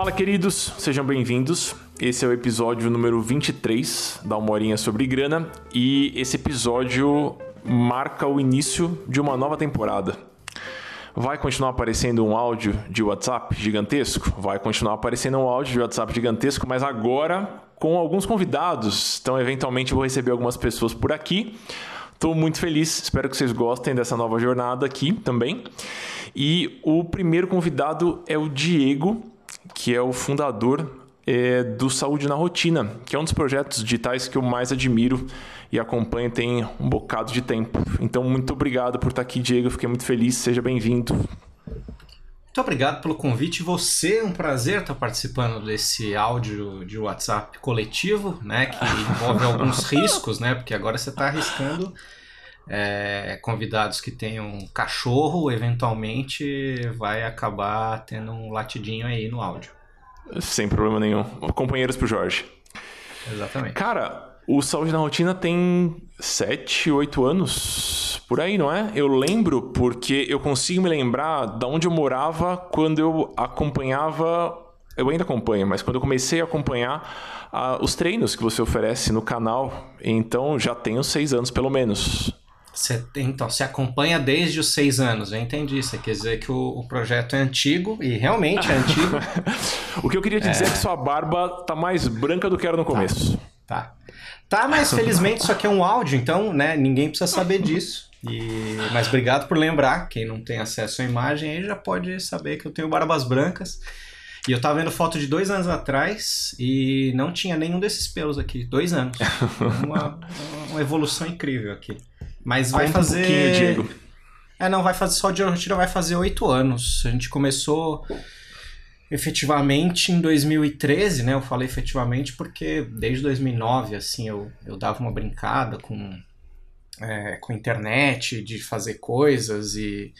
Fala, queridos, sejam bem-vindos. Esse é o episódio número 23 da Uma Horinha sobre Grana e esse episódio marca o início de uma nova temporada. Vai continuar aparecendo um áudio de WhatsApp gigantesco? Vai continuar aparecendo um áudio de WhatsApp gigantesco, mas agora com alguns convidados. Então, eventualmente, vou receber algumas pessoas por aqui. Estou muito feliz, espero que vocês gostem dessa nova jornada aqui também. E o primeiro convidado é o Diego, que é o fundador é, do Saúde na Rotina, que é um dos projetos digitais que eu mais admiro e acompanho tem um bocado de tempo. Então, muito obrigado por estar aqui, Diego. Fiquei muito feliz. Seja bem-vindo. Muito obrigado pelo convite. Você é um prazer estar participando desse áudio de WhatsApp coletivo, né? Que envolve alguns riscos, né? Porque agora você está arriscando é, convidados que tenham um cachorro, eventualmente vai acabar tendo um latidinho aí no áudio. Sem problema nenhum. Companheiros pro Jorge. Exatamente. Cara, o Saúde na Rotina tem 7, 8 anos por aí, não é? Eu lembro porque eu consigo me lembrar de onde eu morava quando eu acompanhava. Eu ainda acompanho, mas quando eu comecei a acompanhar uh, os treinos que você oferece no canal. Então já tenho seis anos pelo menos. Você, então, se acompanha desde os seis anos, eu entendi. Você quer dizer que o, o projeto é antigo, e realmente é antigo. o que eu queria te é... dizer é que sua barba tá mais branca do que era no tá. começo. Tá. Tá, mas felizmente isso aqui é um áudio, então, né, ninguém precisa saber disso. E... Mas obrigado por lembrar. Quem não tem acesso à imagem aí já pode saber que eu tenho barbas brancas. E eu tava vendo foto de dois anos atrás e não tinha nenhum desses pelos aqui. Dois anos. Uma, uma evolução incrível aqui. Mas vai Conta fazer. Um Diego. É, não, vai fazer. Só de rotina vai fazer oito anos. A gente começou efetivamente em 2013, né? Eu falei efetivamente porque desde 2009, assim, eu, eu dava uma brincada com, é, com internet, de fazer coisas e,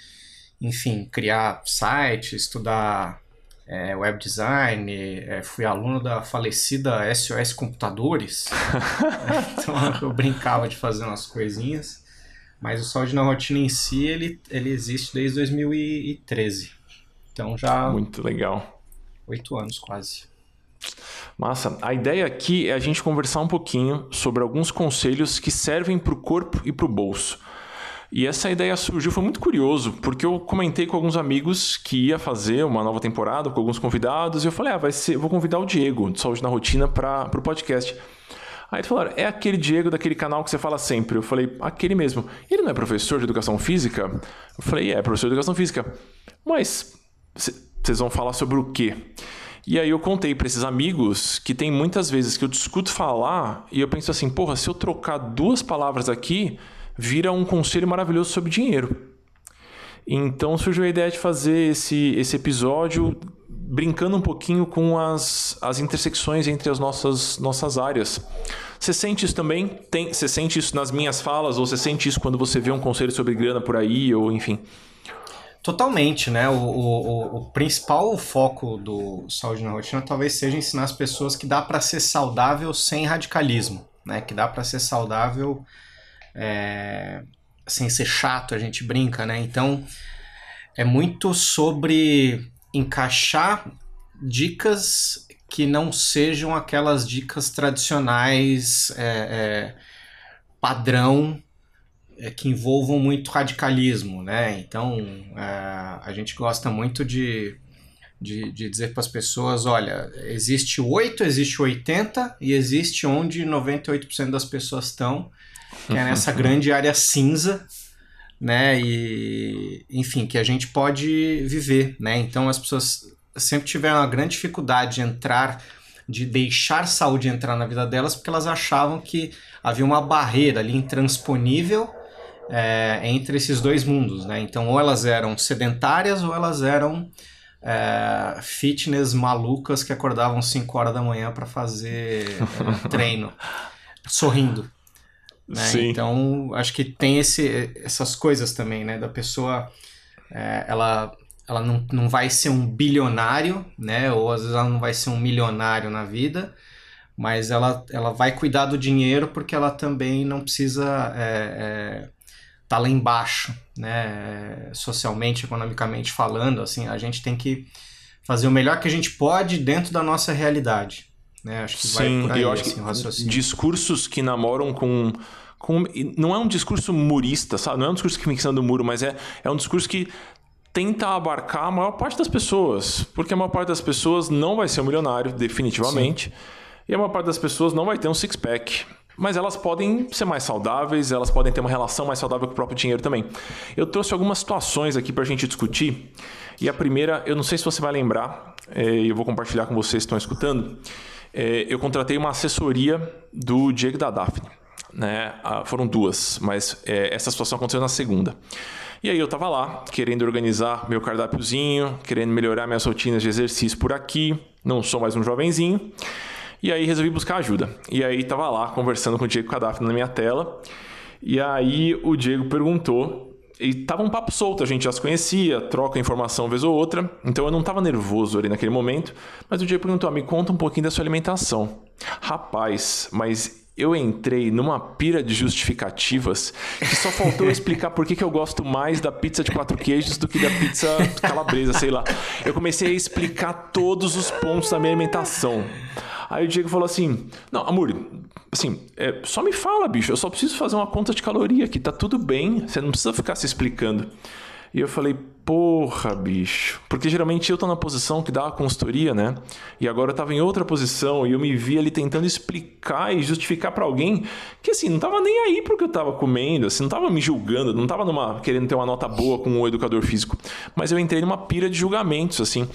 enfim, criar site, estudar é, web design, é, fui aluno da falecida SOS Computadores, então eu brincava de fazer umas coisinhas. Mas o Saúde na Rotina em si, ele, ele existe desde 2013. Então já. Muito legal. Oito anos quase. Massa. A ideia aqui é a gente conversar um pouquinho sobre alguns conselhos que servem para o corpo e para o bolso. E essa ideia surgiu, foi muito curioso, porque eu comentei com alguns amigos que ia fazer uma nova temporada com alguns convidados, e eu falei, ah, vai ser, vou convidar o Diego, de Saúde na Rotina, para o podcast. Aí falaram, é aquele Diego daquele canal que você fala sempre. Eu falei, aquele mesmo. Ele não é professor de educação física? Eu falei, é, professor de educação física. Mas vocês vão falar sobre o quê? E aí eu contei para esses amigos que tem muitas vezes que eu discuto falar e eu penso assim, porra, se eu trocar duas palavras aqui, vira um conselho maravilhoso sobre dinheiro. Então surgiu a ideia de fazer esse, esse episódio brincando um pouquinho com as, as intersecções entre as nossas, nossas áreas. Você sente isso também? Tem, você sente isso nas minhas falas? Ou você sente isso quando você vê um conselho sobre grana por aí? Ou enfim? Totalmente, né? O, o, o principal foco do Saúde na Rotina talvez seja ensinar as pessoas que dá para ser saudável sem radicalismo, né? Que dá para ser saudável é, sem ser chato, a gente brinca, né? Então, é muito sobre encaixar dicas que não sejam aquelas dicas tradicionais é, é, padrão é, que envolvam muito radicalismo, né? Então é, a gente gosta muito de, de, de dizer para as pessoas, olha, existe 8, existe 80 e existe onde 98% das pessoas estão, que é nessa grande área cinza né? E enfim, que a gente pode viver, né? Então as pessoas sempre tiveram uma grande dificuldade de entrar, de deixar saúde entrar na vida delas, porque elas achavam que havia uma barreira ali intransponível é, entre esses dois mundos, né? Então ou elas eram sedentárias ou elas eram é, fitness malucas que acordavam 5 horas da manhã para fazer é, treino, sorrindo. Né? Então, acho que tem esse, essas coisas também, né? Da pessoa, é, ela, ela não, não vai ser um bilionário, né? Ou às vezes ela não vai ser um milionário na vida, mas ela, ela vai cuidar do dinheiro porque ela também não precisa é, é, tá lá embaixo, né? Socialmente, economicamente falando, assim, a gente tem que fazer o melhor que a gente pode dentro da nossa realidade. Né? Acho que Sim, vai por aí, eu acho assim, que raciocínio. discursos que namoram com, com. Não é um discurso murista, sabe? Não é um discurso que fica em cima do muro, mas é, é um discurso que tenta abarcar a maior parte das pessoas. Porque a maior parte das pessoas não vai ser um milionário, definitivamente. Sim. E a maior parte das pessoas não vai ter um six-pack. Mas elas podem ser mais saudáveis, elas podem ter uma relação mais saudável com o próprio dinheiro também. Eu trouxe algumas situações aqui para a gente discutir. E a primeira, eu não sei se você vai lembrar, é, e eu vou compartilhar com vocês que estão escutando. É, eu contratei uma assessoria do Diego da Daphne. Né? Ah, foram duas, mas é, essa situação aconteceu na segunda. E aí eu estava lá, querendo organizar meu cardápiozinho, querendo melhorar minhas rotinas de exercício por aqui. Não sou mais um jovenzinho. E aí resolvi buscar ajuda. E aí estava lá conversando com o Diego Cadafre na minha tela. E aí o Diego perguntou e tava um papo solto, a gente já se conhecia, troca informação vez ou outra, então eu não tava nervoso ali naquele momento, mas o Diego perguntou: ah, me conta um pouquinho da sua alimentação. Rapaz, mas eu entrei numa pira de justificativas que só faltou explicar por que, que eu gosto mais da pizza de quatro queijos do que da pizza calabresa, sei lá. Eu comecei a explicar todos os pontos da minha alimentação. Aí o Diego falou assim: Não, amor, assim, é, só me fala, bicho, eu só preciso fazer uma conta de caloria aqui, tá tudo bem, você não precisa ficar se explicando. E eu falei, porra, bicho. Porque geralmente eu tô na posição que dá a consultoria, né? E agora eu tava em outra posição e eu me vi ali tentando explicar e justificar para alguém que assim, não tava nem aí pro que eu tava comendo, assim, não tava me julgando, não tava numa querendo ter uma nota boa com um educador físico. Mas eu entrei numa pira de julgamentos, assim.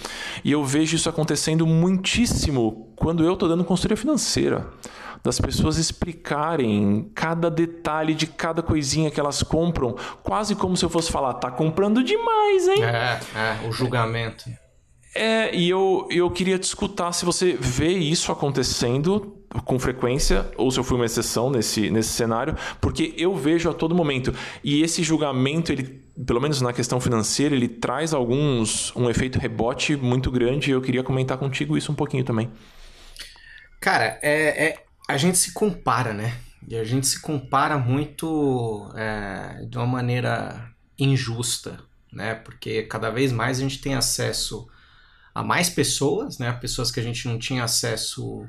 E eu vejo isso acontecendo muitíssimo quando eu tô dando consultoria financeira das pessoas explicarem cada detalhe de cada coisinha que elas compram, quase como se eu fosse falar, tá comprando demais, hein? É, é o julgamento. É, e eu, eu queria te escutar se você vê isso acontecendo com frequência, ou se eu fui uma exceção nesse, nesse cenário, porque eu vejo a todo momento. E esse julgamento, ele, pelo menos na questão financeira, ele traz alguns um efeito rebote muito grande. E eu queria comentar contigo isso um pouquinho também. Cara, é, é, a gente se compara, né? E a gente se compara muito é, de uma maneira injusta, né? Porque cada vez mais a gente tem acesso a mais pessoas, né? Pessoas que a gente não tinha acesso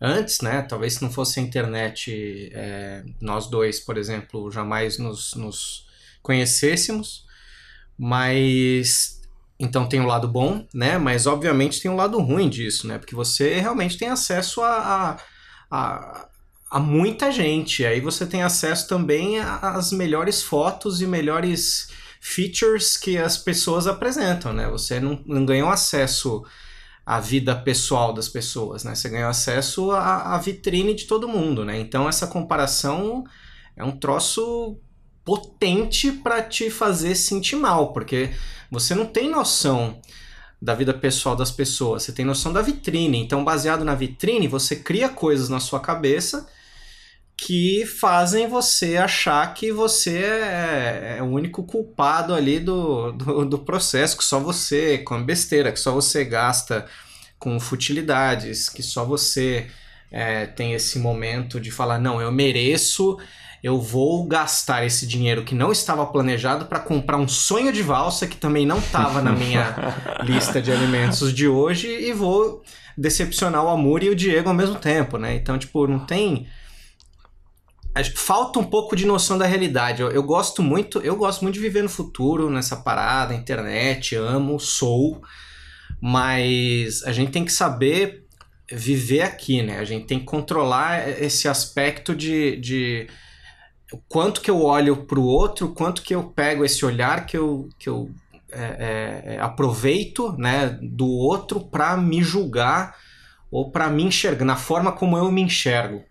antes, né? Talvez se não fosse a internet, é, nós dois, por exemplo, jamais nos, nos conhecêssemos. Mas então tem o um lado bom, né? Mas obviamente tem o um lado ruim disso, né? Porque você realmente tem acesso a, a a, a muita gente. Aí você tem acesso também às melhores fotos e melhores features que as pessoas apresentam, né? Você não, não ganhou acesso à vida pessoal das pessoas, né? Você ganhou acesso à, à vitrine de todo mundo, né? Então essa comparação é um troço potente para te fazer sentir mal, porque você não tem noção da vida pessoal das pessoas, você tem noção da vitrine. Então, baseado na vitrine, você cria coisas na sua cabeça que fazem você achar que você é, é o único culpado ali do, do, do, processo, que só você com besteira, que só você gasta com futilidades, que só você é, tem esse momento de falar, não, eu mereço eu vou gastar esse dinheiro que não estava planejado para comprar um sonho de valsa que também não estava na minha lista de alimentos de hoje e vou decepcionar o Amor e o Diego ao mesmo tempo, né? Então, tipo, não tem falta um pouco de noção da realidade. Eu, eu, gosto muito, eu gosto muito de viver no futuro, nessa parada, internet, amo, sou, mas a gente tem que saber viver aqui, né? A gente tem que controlar esse aspecto de, de o quanto que eu olho para o outro, quanto que eu pego esse olhar que eu, que eu é, é, é aproveito né, do outro para me julgar ou para me enxergar, na forma como eu me enxergo.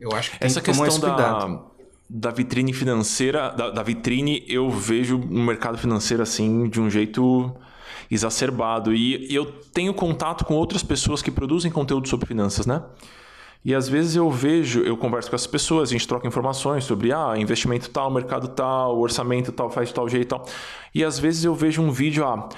Eu acho que tem Essa que questão da, da vitrine financeira, da, da vitrine, eu vejo no mercado financeiro assim, de um jeito exacerbado. E eu tenho contato com outras pessoas que produzem conteúdo sobre finanças, né? E às vezes eu vejo, eu converso com essas pessoas, a gente troca informações sobre ah, investimento tal, mercado tal, orçamento tal, faz de tal jeito tal. E às vezes eu vejo um vídeo, ah,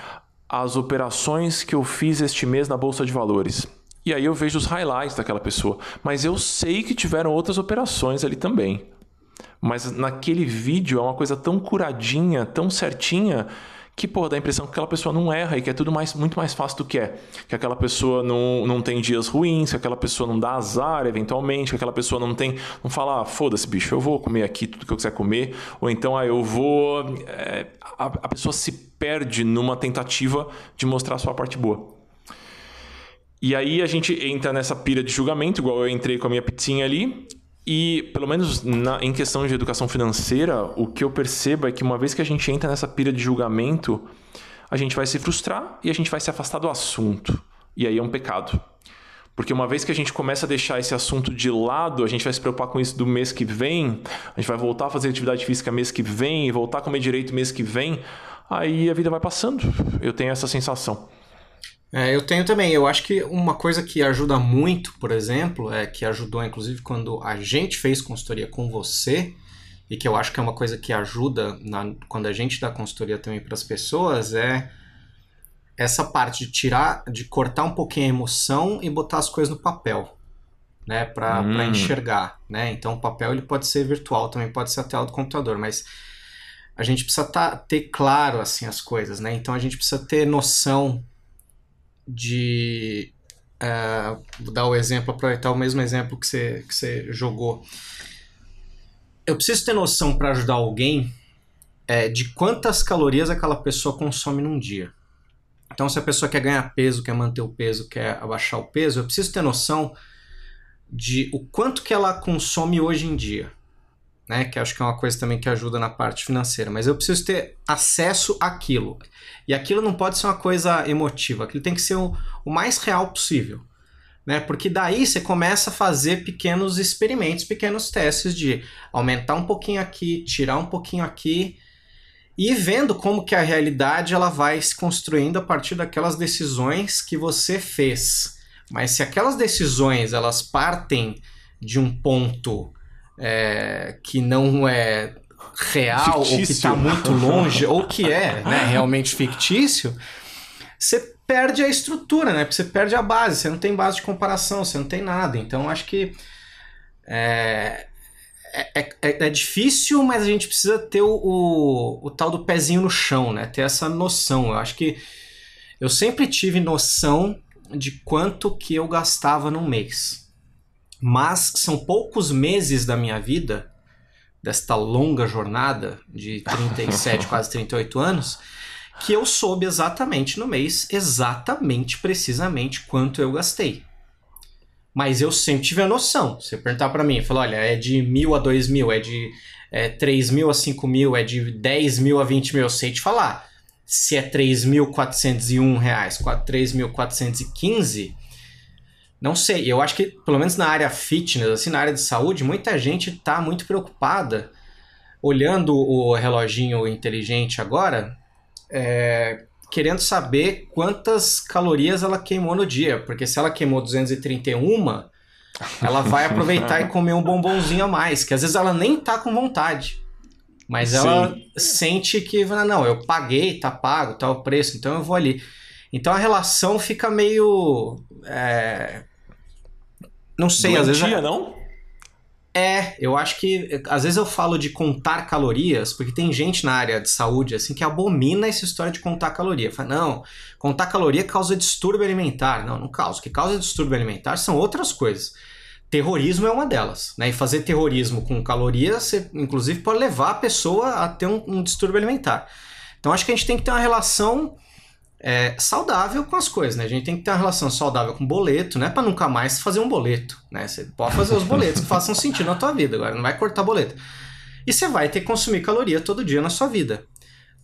as operações que eu fiz este mês na Bolsa de Valores. E aí eu vejo os highlights daquela pessoa. Mas eu sei que tiveram outras operações ali também. Mas naquele vídeo é uma coisa tão curadinha, tão certinha, que, pô, dá a impressão que aquela pessoa não erra e que é tudo mais, muito mais fácil do que é. Que aquela pessoa não, não tem dias ruins, que aquela pessoa não dá azar eventualmente, que aquela pessoa não tem. não fala, ah, foda-se, bicho, eu vou comer aqui tudo que eu quiser comer, ou então, ah, eu vou. É, a, a pessoa se perde numa tentativa de mostrar a sua parte boa. E aí a gente entra nessa pira de julgamento, igual eu entrei com a minha pizzinha ali, e, pelo menos na, em questão de educação financeira, o que eu percebo é que uma vez que a gente entra nessa pira de julgamento, a gente vai se frustrar e a gente vai se afastar do assunto. E aí é um pecado. Porque uma vez que a gente começa a deixar esse assunto de lado, a gente vai se preocupar com isso do mês que vem, a gente vai voltar a fazer atividade física mês que vem, voltar a comer direito mês que vem, aí a vida vai passando. Eu tenho essa sensação. É, eu tenho também. Eu acho que uma coisa que ajuda muito, por exemplo, é que ajudou inclusive quando a gente fez consultoria com você, e que eu acho que é uma coisa que ajuda na, quando a gente dá consultoria também para as pessoas, é essa parte de tirar, de cortar um pouquinho a emoção e botar as coisas no papel, né, para hum. enxergar, né? Então o papel ele pode ser virtual, também pode ser até do computador, mas a gente precisa tá, ter claro assim as coisas, né? Então a gente precisa ter noção de. Uh, vou dar o exemplo, aproveitar o mesmo exemplo que você, que você jogou. Eu preciso ter noção para ajudar alguém é, de quantas calorias aquela pessoa consome num dia. Então, se a pessoa quer ganhar peso, quer manter o peso, quer abaixar o peso, eu preciso ter noção de o quanto que ela consome hoje em dia né? Que acho que é uma coisa também que ajuda na parte financeira. Mas eu preciso ter acesso àquilo. E aquilo não pode ser uma coisa emotiva, aquilo tem que ser o, o mais real possível. Né? Porque daí você começa a fazer pequenos experimentos, pequenos testes de aumentar um pouquinho aqui, tirar um pouquinho aqui e vendo como que a realidade ela vai se construindo a partir daquelas decisões que você fez. Mas se aquelas decisões elas partem de um ponto é, que não é real fictício. ou que está muito longe ou que é né, realmente fictício, você perde a estrutura, né? Porque você perde a base, você não tem base de comparação, você não tem nada. Então acho que é, é, é, é difícil, mas a gente precisa ter o, o, o, tal do pezinho no chão, né? Ter essa noção. Eu acho que eu sempre tive noção de quanto que eu gastava no mês mas são poucos meses da minha vida, desta longa jornada de 37, quase 38 anos, que eu soube exatamente no mês, exatamente, precisamente quanto eu gastei. Mas eu sempre tive a noção. Você perguntar para mim, falar, olha, é de mil a dois mil, é de é, 3 mil a 5 mil, é de 10 mil a 20 mil, eu sei te falar. Se é 3.401 reais, 3.415, não sei, eu acho que, pelo menos na área fitness, assim, na área de saúde, muita gente está muito preocupada olhando o reloginho inteligente agora, é, querendo saber quantas calorias ela queimou no dia. Porque se ela queimou 231, ela vai aproveitar e comer um bombonzinho a mais, que às vezes ela nem tá com vontade. Mas Sim. ela sente que, não, eu paguei, tá pago, tá o preço, então eu vou ali. Então a relação fica meio. É, não sei, Doentia, às vezes. É... não? É, eu acho que às vezes eu falo de contar calorias, porque tem gente na área de saúde assim que abomina essa história de contar caloria. Fala, não, contar caloria causa distúrbio alimentar. Não, não causa. O que causa distúrbio alimentar são outras coisas. Terrorismo é uma delas, né? E fazer terrorismo com calorias, você, inclusive, pode levar a pessoa a ter um, um distúrbio alimentar. Então acho que a gente tem que ter uma relação é, saudável com as coisas, né? A gente tem que ter uma relação saudável com boleto, né? Para nunca mais fazer um boleto, né? Você pode fazer os boletos que façam sentido na tua vida, agora não vai cortar boleto. E você vai ter que consumir caloria todo dia na sua vida,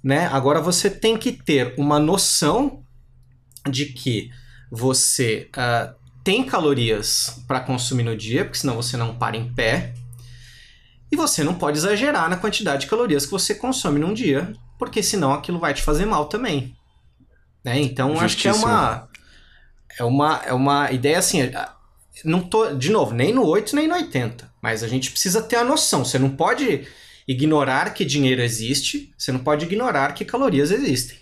né? Agora você tem que ter uma noção de que você uh, tem calorias para consumir no dia, porque senão você não para em pé. E você não pode exagerar na quantidade de calorias que você consome num dia, porque senão aquilo vai te fazer mal também. Né? Então acho que é uma, é uma é uma ideia assim, não tô de novo, nem no 8 nem no 80, mas a gente precisa ter a noção, você não pode ignorar que dinheiro existe, você não pode ignorar que calorias existem.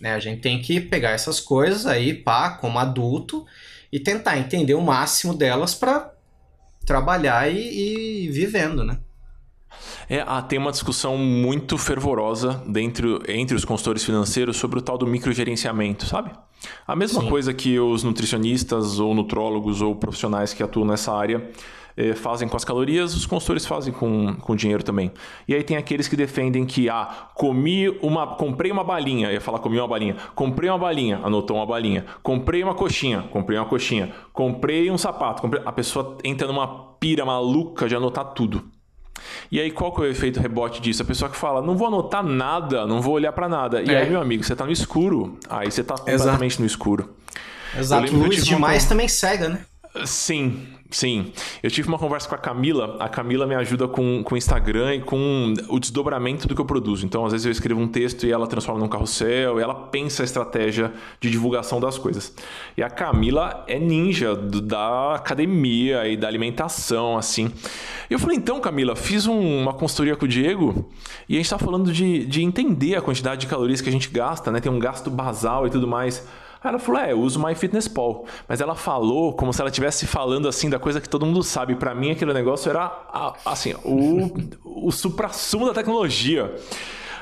Né? A gente tem que pegar essas coisas aí, pá, como adulto, e tentar entender o máximo delas para trabalhar e, e vivendo, né? É, ah, tem uma discussão muito fervorosa dentro, entre os consultores financeiros sobre o tal do microgerenciamento, sabe? A mesma Sim. coisa que os nutricionistas ou nutrólogos ou profissionais que atuam nessa área eh, fazem com as calorias, os consultores fazem com, com dinheiro também. E aí tem aqueles que defendem que, ah, comi uma, comprei uma balinha, ia falar comi uma balinha, comprei uma balinha, anotou uma balinha, comprei uma coxinha, comprei uma coxinha, comprei um sapato, comprei... a pessoa entra numa pira maluca de anotar tudo. E aí, qual que é o efeito rebote disso? A pessoa que fala, não vou anotar nada, não vou olhar para nada. E é. aí, meu amigo, você tá no escuro. Aí você tá completamente Exato. no escuro. Exato. Luz demais uma... também cega, né? Sim, sim. Eu tive uma conversa com a Camila. A Camila me ajuda com o Instagram e com o desdobramento do que eu produzo. Então, às vezes eu escrevo um texto e ela transforma num carrossel, ela pensa a estratégia de divulgação das coisas. E a Camila é ninja do, da academia e da alimentação, assim. E eu falei, então, Camila, fiz um, uma consultoria com o Diego e a gente está falando de, de entender a quantidade de calorias que a gente gasta, né? Tem um gasto basal e tudo mais. Aí ela falou: É, eu uso MyFitnessPal. Mas ela falou como se ela estivesse falando assim da coisa que todo mundo sabe. Para mim, aquele negócio era assim, o, o supra-sumo da tecnologia.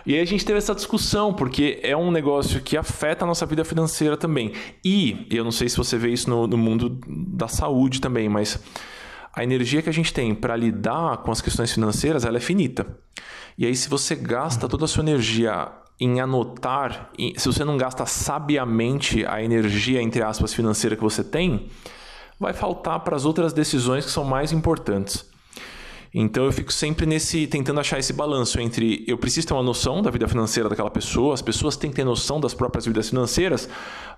E aí a gente teve essa discussão, porque é um negócio que afeta a nossa vida financeira também. E, eu não sei se você vê isso no, no mundo da saúde também, mas a energia que a gente tem para lidar com as questões financeiras, ela é finita. E aí, se você gasta toda a sua energia em anotar, em, se você não gasta sabiamente a energia, entre aspas, financeira que você tem, vai faltar para as outras decisões que são mais importantes. Então eu fico sempre nesse tentando achar esse balanço entre eu preciso ter uma noção da vida financeira daquela pessoa, as pessoas têm que ter noção das próprias vidas financeiras,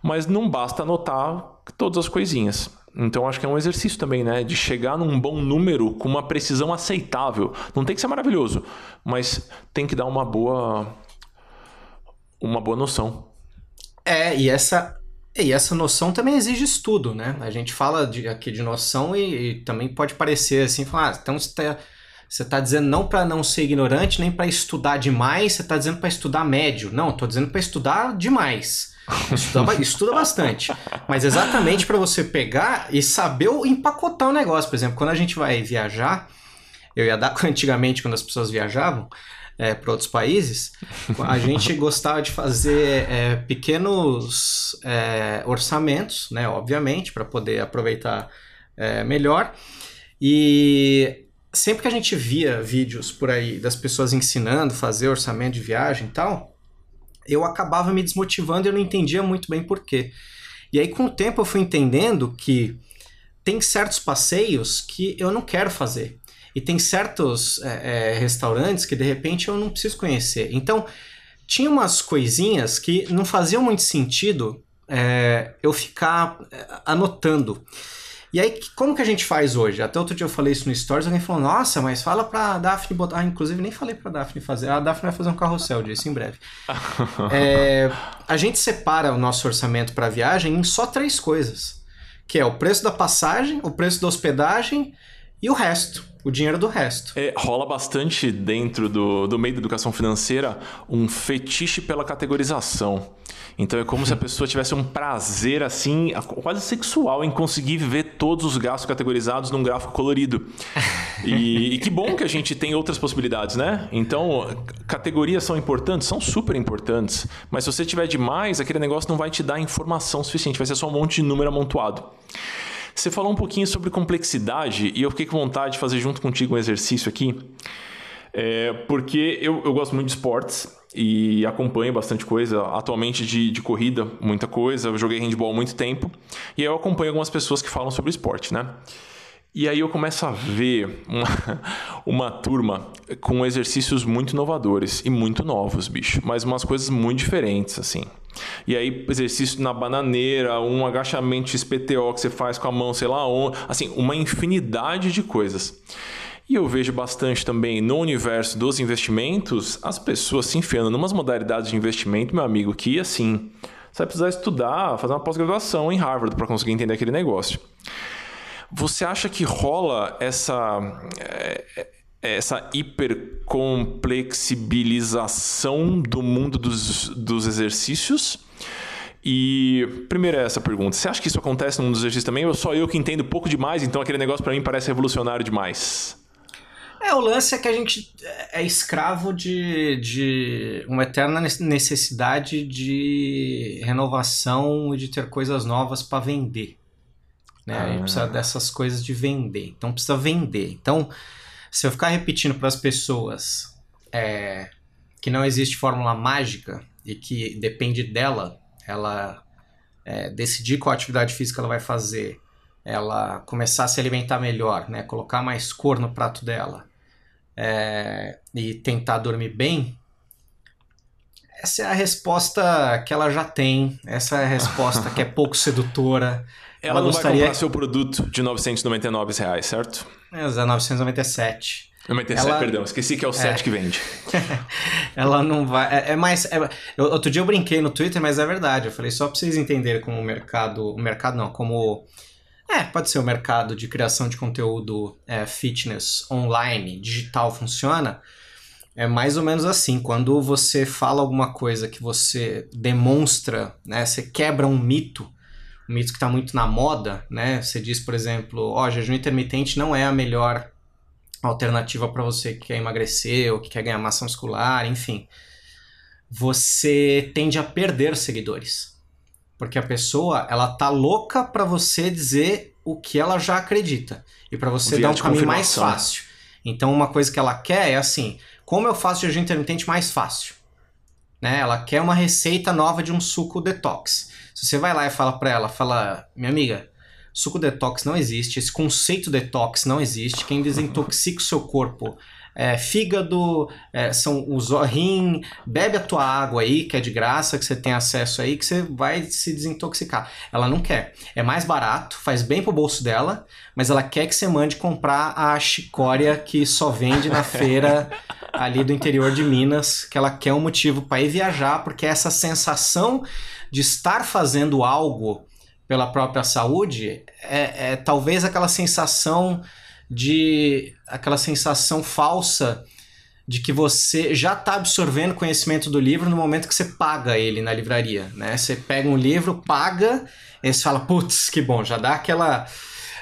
mas não basta anotar todas as coisinhas. Então acho que é um exercício também, né, de chegar num bom número com uma precisão aceitável. Não tem que ser maravilhoso, mas tem que dar uma boa uma boa noção. É, e essa e essa noção também exige estudo, né? A gente fala de, aqui de noção e, e também pode parecer assim, falar, ah, então você está você tá dizendo não para não ser ignorante, nem para estudar demais, você está dizendo para estudar médio. Não, estou dizendo para estudar demais. Estuda, estuda bastante. Mas exatamente para você pegar e saber empacotar o negócio. Por exemplo, quando a gente vai viajar, eu ia dar antigamente quando as pessoas viajavam, é, para outros países, a gente gostava de fazer é, pequenos é, orçamentos, né, obviamente, para poder aproveitar é, melhor. E sempre que a gente via vídeos por aí das pessoas ensinando fazer orçamento de viagem e tal, eu acabava me desmotivando e eu não entendia muito bem por quê. E aí, com o tempo, eu fui entendendo que tem certos passeios que eu não quero fazer. E tem certos é, é, restaurantes que de repente eu não preciso conhecer. Então, tinha umas coisinhas que não faziam muito sentido é, eu ficar é, anotando. E aí, como que a gente faz hoje? Até outro dia eu falei isso no Stories, alguém falou, nossa, mas fala pra Daphne botar. Ah, inclusive nem falei pra Daphne fazer. A Daphne vai fazer um carrossel disso em breve. é, a gente separa o nosso orçamento para viagem em só três coisas. Que é o preço da passagem, o preço da hospedagem e o resto o dinheiro do resto. É, rola bastante dentro do, do meio da educação financeira um fetiche pela categorização. Então é como se a pessoa tivesse um prazer assim, quase sexual, em conseguir ver todos os gastos categorizados num gráfico colorido. E, e, que bom que a gente tem outras possibilidades, né? Então, categorias são importantes, são super importantes. Mas se você tiver demais, aquele negócio não vai te dar informação suficiente, vai ser só um monte de número amontoado. Você falou um pouquinho sobre complexidade e eu fiquei com vontade de fazer junto contigo um exercício aqui. É, porque eu, eu gosto muito de esportes e acompanho bastante coisa. Atualmente de, de corrida, muita coisa. Eu joguei handball há muito tempo. E eu acompanho algumas pessoas que falam sobre esporte, né? E aí eu começo a ver uma, uma turma com exercícios muito inovadores e muito novos, bicho. Mas umas coisas muito diferentes, assim. E aí, exercício na bananeira, um agachamento XPTO que você faz com a mão, sei lá onde. Assim, uma infinidade de coisas. E eu vejo bastante também no universo dos investimentos as pessoas se enfiando em umas modalidades de investimento, meu amigo, que assim, você vai precisar estudar, fazer uma pós-graduação em Harvard para conseguir entender aquele negócio. Você acha que rola essa é, essa hipercomplexibilização do mundo dos, dos exercícios. E primeiro é essa pergunta: você acha que isso acontece no mundo dos exercícios também ou só eu que entendo pouco demais, então aquele negócio para mim parece revolucionário demais? É, o lance é que a gente é escravo de, de uma eterna necessidade de renovação e de ter coisas novas para vender. Né? Ah. A gente precisa dessas coisas de vender. Então precisa vender. Então, se eu ficar repetindo para as pessoas é, que não existe fórmula mágica e que depende dela, ela é, decidir qual atividade física ela vai fazer, ela começar a se alimentar melhor, né? colocar mais cor no prato dela é, e tentar dormir bem, essa é a resposta que ela já tem, essa é a resposta que é pouco sedutora. Ela, ela não gostaria... vai comprar seu produto de 999 reais, certo? É, 997. 97, ela... perdão, esqueci que é o 7 é. que vende. ela não vai. É, é mais. É... Eu, outro dia eu brinquei no Twitter, mas é verdade. Eu falei só pra vocês entenderem como o mercado. O mercado não, como. É, pode ser o mercado de criação de conteúdo é, fitness online, digital funciona. É mais ou menos assim. Quando você fala alguma coisa que você demonstra, né? Você quebra um mito um mito que está muito na moda, né? Você diz, por exemplo, ó, oh, jejum intermitente não é a melhor alternativa para você que quer emagrecer ou que quer ganhar massa muscular, enfim. Você tende a perder seguidores. Porque a pessoa, ela tá louca para você dizer o que ela já acredita e para você dar um caminho mais fácil. Então, uma coisa que ela quer é assim: como eu faço jejum intermitente mais fácil? Né? Ela quer uma receita nova de um suco detox. Se você vai lá e fala para ela, fala, minha amiga, suco detox não existe, esse conceito detox não existe. Quem desintoxica o seu corpo é, fígado, é, são os rim, bebe a tua água aí, que é de graça, que você tem acesso aí, que você vai se desintoxicar. Ela não quer. É mais barato, faz bem pro bolso dela, mas ela quer que você mande comprar a chicória que só vende na feira ali do interior de Minas, que ela quer um motivo para ir viajar, porque essa sensação de estar fazendo algo pela própria saúde é, é talvez aquela sensação de aquela sensação falsa de que você já está absorvendo conhecimento do livro no momento que você paga ele na livraria, né? Você pega um livro, paga, e você fala, putz, que bom, já dá aquela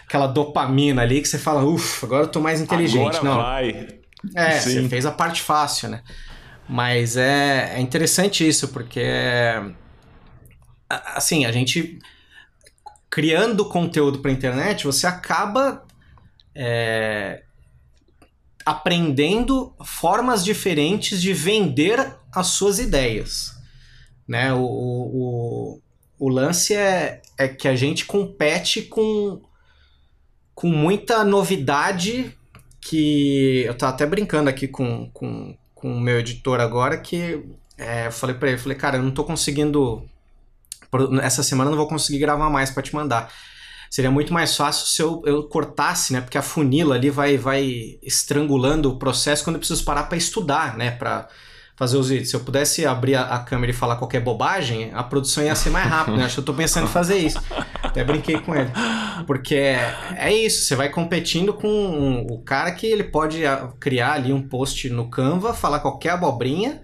aquela dopamina ali que você fala, ufa, agora eu tô mais inteligente. Agora Não. vai. É, Sim. você fez a parte fácil, né? Mas é, é interessante isso, porque assim, a gente criando conteúdo para internet, você acaba é, aprendendo formas diferentes de vender as suas ideias. Né? O, o, o lance é, é que a gente compete com, com muita novidade que eu tava até brincando aqui com, com, com o meu editor agora que é, eu falei para ele, falei, cara, eu não tô conseguindo essa semana eu não vou conseguir gravar mais para te mandar. Seria muito mais fácil se eu, eu cortasse, né? Porque a funila ali vai, vai estrangulando o processo quando eu preciso parar para estudar, né? Para fazer os vídeos. Se eu pudesse abrir a, câmera e falar qualquer bobagem, a produção ia ser mais rápida, né? Acho que eu tô pensando em fazer isso. Até brinquei com ele. Porque é, isso, você vai competindo com o cara que ele pode ah, criar ali um post no Canva, falar qualquer abobrinha,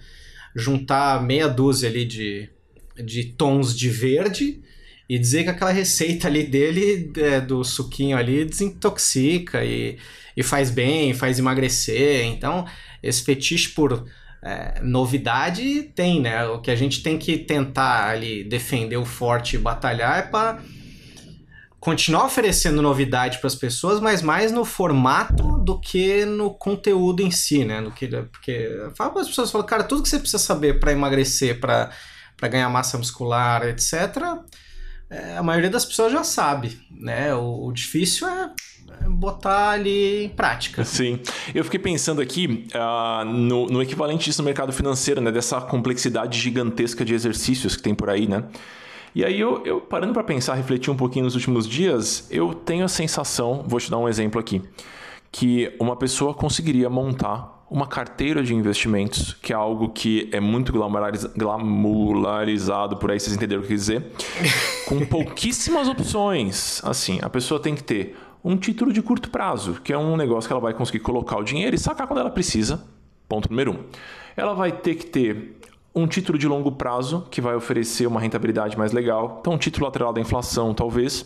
juntar meia dúzia ali de de tons de verde e dizer que aquela receita ali dele, é, do suquinho ali, desintoxica e, e faz bem, faz emagrecer. Então, esse fetiche por é, novidade tem, né? O que a gente tem que tentar ali defender o forte e batalhar é para continuar oferecendo novidade para as pessoas, mas mais no formato do que no conteúdo em si, né? No que, porque fala para as pessoas, fala, cara, tudo que você precisa saber para emagrecer, para para ganhar massa muscular, etc., é, a maioria das pessoas já sabe, né? O, o difícil é, é botar ali em prática. Sim. Eu fiquei pensando aqui uh, no, no, equivalente disso no mercado financeiro, né? Dessa complexidade gigantesca de exercícios que tem por aí, né? E aí eu, eu parando para pensar, refletir um pouquinho nos últimos dias, eu tenho a sensação, vou te dar um exemplo aqui, que uma pessoa conseguiria montar uma carteira de investimentos, que é algo que é muito glamourizado por aí, vocês entenderam o que quer dizer, com pouquíssimas opções. Assim, a pessoa tem que ter um título de curto prazo, que é um negócio que ela vai conseguir colocar o dinheiro e sacar quando ela precisa. Ponto número um. Ela vai ter que ter um título de longo prazo, que vai oferecer uma rentabilidade mais legal. Então, um título lateral da inflação, talvez.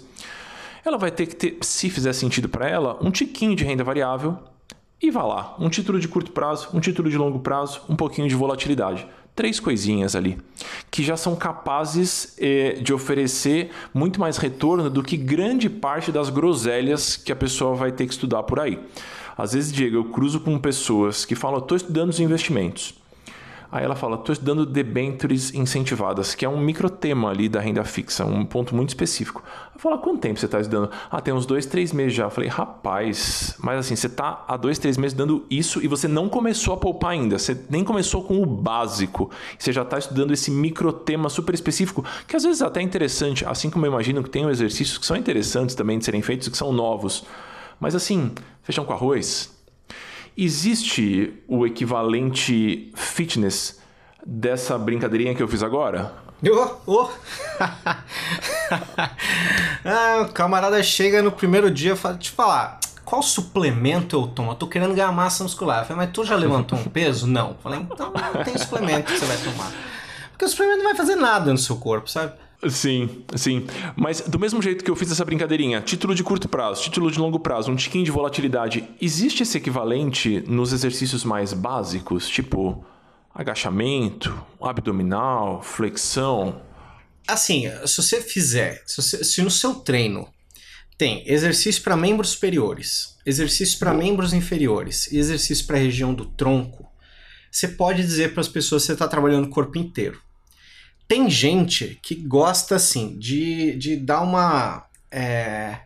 Ela vai ter que ter, se fizer sentido para ela, um tiquinho de renda variável e vá lá. Um título de curto prazo, um título de longo prazo, um pouquinho de volatilidade. Três coisinhas ali que já são capazes eh, de oferecer muito mais retorno do que grande parte das groselhas que a pessoa vai ter que estudar por aí. Às vezes, Diego, eu cruzo com pessoas que falam: estou estudando os investimentos. Aí ela fala: estou estudando debentures incentivadas, que é um microtema ali da renda fixa, um ponto muito específico. Eu falo: quanto tempo você está estudando? Ah, tem uns dois, três meses já. Eu falei: rapaz, mas assim, você está há dois, três meses dando isso e você não começou a poupar ainda. Você nem começou com o básico. Você já está estudando esse microtema super específico, que às vezes é até interessante, assim como eu imagino que tem exercícios que são interessantes também de serem feitos, que são novos. Mas assim, feijão com arroz. Existe o equivalente fitness dessa brincadeirinha que eu fiz agora? Oh, oh. ah, o camarada chega no primeiro dia e fala, te falar, qual suplemento eu tomo? Eu tô querendo ganhar massa muscular. Eu falei, mas tu já levantou um peso? Não. Eu falei, então não tem suplemento que você vai tomar. Porque o suplemento não vai fazer nada no seu corpo, sabe? Sim, sim. Mas do mesmo jeito que eu fiz essa brincadeirinha, título de curto prazo, título de longo prazo, um tiquinho de volatilidade, existe esse equivalente nos exercícios mais básicos, tipo agachamento, abdominal, flexão? Assim, se você fizer, se, você, se no seu treino tem exercício para membros superiores, exercício para membros inferiores e exercício para região do tronco, você pode dizer para as pessoas que você está trabalhando o corpo inteiro. Tem gente que gosta, assim, de, de dar uma é,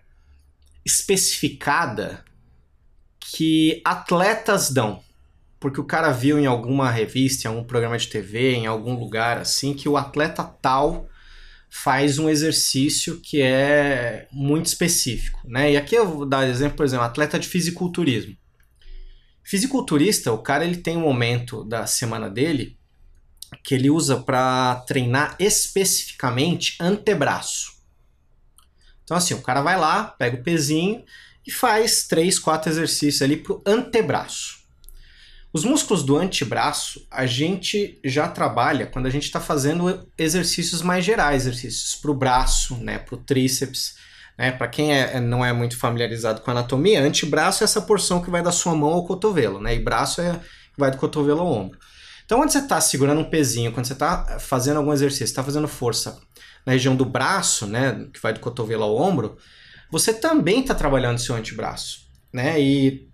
especificada que atletas dão. Porque o cara viu em alguma revista, em algum programa de TV, em algum lugar assim, que o atleta tal faz um exercício que é muito específico, né? E aqui eu vou dar exemplo, por exemplo, atleta de fisiculturismo. Fisiculturista, o cara ele tem um momento da semana dele que ele usa para treinar especificamente antebraço. Então, assim, o cara vai lá, pega o pezinho e faz três, quatro exercícios ali pro antebraço. Os músculos do antebraço a gente já trabalha quando a gente está fazendo exercícios mais gerais, exercícios para o braço, né, para o tríceps. Né, para quem é, não é muito familiarizado com anatomia, antebraço é essa porção que vai da sua mão ao cotovelo, né, e braço é vai do cotovelo ao ombro. Então, quando você está segurando um pezinho, quando você está fazendo algum exercício, está fazendo força na região do braço, né, que vai do cotovelo ao ombro, você também está trabalhando seu antebraço, né? E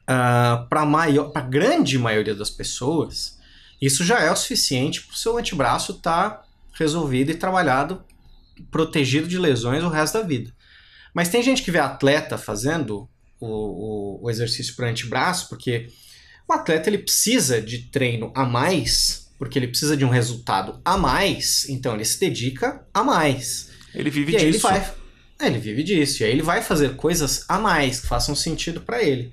uh, ah, para maior, para grande maioria das pessoas, isso já é o suficiente para o seu antebraço estar tá resolvido e trabalhado, protegido de lesões o resto da vida. Mas tem gente que vê atleta fazendo o, o, o exercício para antebraço, porque o atleta ele precisa de treino a mais, porque ele precisa de um resultado a mais, então ele se dedica a mais. Ele vive e disso. Ele, vai, é, ele vive disso. E aí ele vai fazer coisas a mais que façam sentido para ele.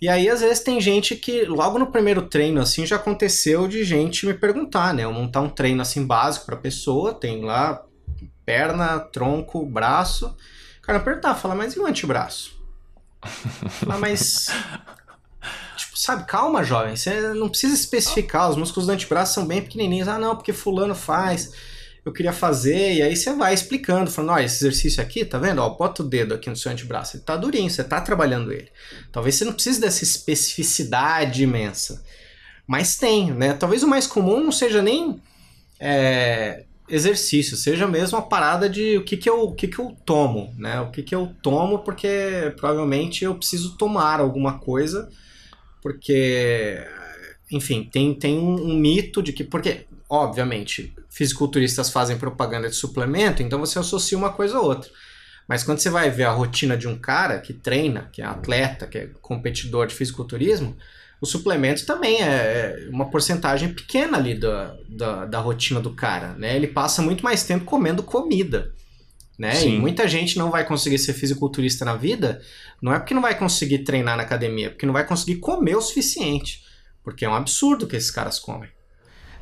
E aí, às vezes, tem gente que, logo no primeiro treino, assim, já aconteceu de gente me perguntar, né? Eu montar um treino assim básico pra pessoa, tem lá perna, tronco, braço. O cara perguntar, fala, mas e o antebraço? Fala, mas Tipo, sabe, calma, jovem. Você não precisa especificar. Os músculos do antebraço são bem pequenininhos. Ah, não, porque fulano faz. Eu queria fazer. E aí você vai explicando, falando: olha, esse exercício aqui, tá vendo? Ó, bota o dedo aqui no seu antebraço. Ele tá durinho, você tá trabalhando ele. Talvez você não precise dessa especificidade imensa. Mas tem, né? Talvez o mais comum não seja nem é, exercício, seja mesmo a parada de o que, que, eu, o que, que eu tomo, né? O que, que eu tomo, porque provavelmente eu preciso tomar alguma coisa porque, enfim, tem, tem um, mito de que. Porque, obviamente, fisiculturistas fazem propaganda de suplemento, então você associa uma coisa a outra. Mas quando você vai ver a rotina de um cara que treina, que é atleta, que é competidor de fisiculturismo, o suplemento também é, é uma porcentagem pequena ali da, da, da, rotina do cara, né? Ele passa muito mais tempo comendo comida, né? Sim. E muita gente não vai conseguir ser fisiculturista na vida não é porque não vai conseguir treinar na academia, é porque não vai conseguir comer o suficiente. Porque é um absurdo que esses caras comem.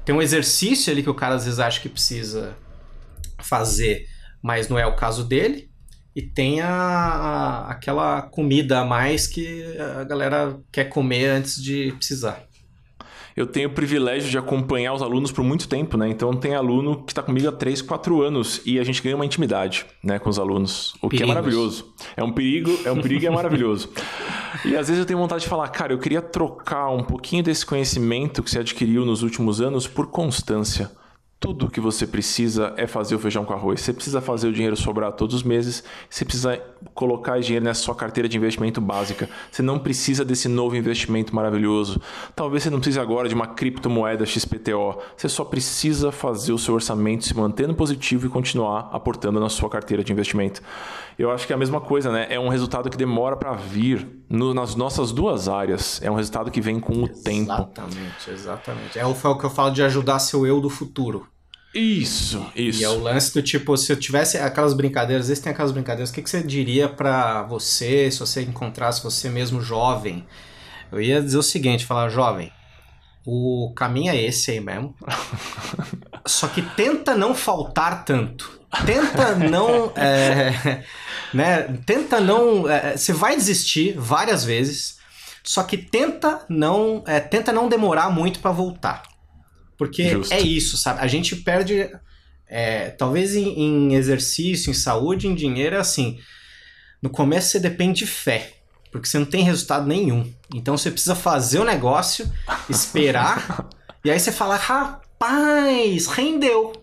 Tem um exercício ali que o cara às vezes acha que precisa fazer, mas não é o caso dele. E tem a, a, aquela comida a mais que a galera quer comer antes de precisar. Eu tenho o privilégio de acompanhar os alunos por muito tempo, né? Então tem aluno que está comigo há 3, 4 anos e a gente ganha uma intimidade, né, com os alunos, o Perigos. que é maravilhoso. É um perigo, é um perigo e é maravilhoso. E às vezes eu tenho vontade de falar, cara, eu queria trocar um pouquinho desse conhecimento que você adquiriu nos últimos anos por constância. Tudo que você precisa é fazer o feijão com arroz. Você precisa fazer o dinheiro sobrar todos os meses. Você precisa colocar dinheiro nessa sua carteira de investimento básica. Você não precisa desse novo investimento maravilhoso. Talvez você não precise agora de uma criptomoeda XPTO. Você só precisa fazer o seu orçamento se mantendo positivo e continuar aportando na sua carteira de investimento. Eu acho que é a mesma coisa, né? É um resultado que demora para vir no, nas nossas duas áreas. É um resultado que vem com o exatamente, tempo. Exatamente, exatamente. É o, é o que eu falo de ajudar seu eu do futuro. Isso, isso. E é o lance do tipo, se eu tivesse aquelas brincadeiras, às vezes tem aquelas brincadeiras, o que, que você diria para você, se você encontrasse você mesmo jovem? Eu ia dizer o seguinte, falar, jovem, o caminho é esse aí mesmo. Só que tenta não faltar tanto. Tenta não. É, né, tenta não. É, você vai desistir várias vezes. Só que tenta não. É, tenta não demorar muito para voltar. Porque Justo. é isso, sabe? A gente perde. É, talvez em, em, exercício, em saúde, em dinheiro, é assim. No começo você depende de fé, porque você não tem resultado nenhum. Então você precisa fazer o negócio, esperar, e aí você fala, rapaz, rendeu.